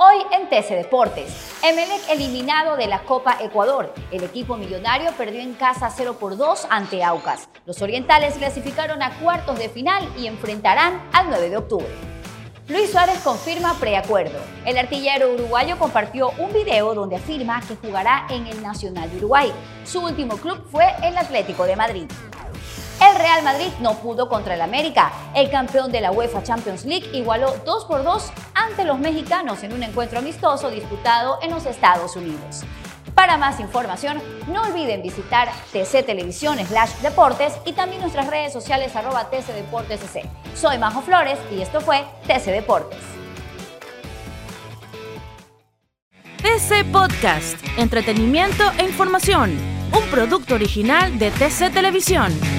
Hoy en TC Deportes, Emelec eliminado de la Copa Ecuador. El equipo millonario perdió en casa 0 por 2 ante Aucas. Los orientales clasificaron a cuartos de final y enfrentarán al 9 de octubre. Luis Suárez confirma preacuerdo. El artillero uruguayo compartió un video donde afirma que jugará en el Nacional de Uruguay. Su último club fue el Atlético de Madrid. Real Madrid no pudo contra el América. El campeón de la UEFA Champions League igualó 2 por 2 ante los mexicanos en un encuentro amistoso disputado en los Estados Unidos. Para más información, no olviden visitar TC Televisión slash Deportes y también nuestras redes sociales arroba TC Deportes Soy Majo Flores y esto fue TC Deportes. TC Podcast, entretenimiento e información, un producto original de TC Televisión.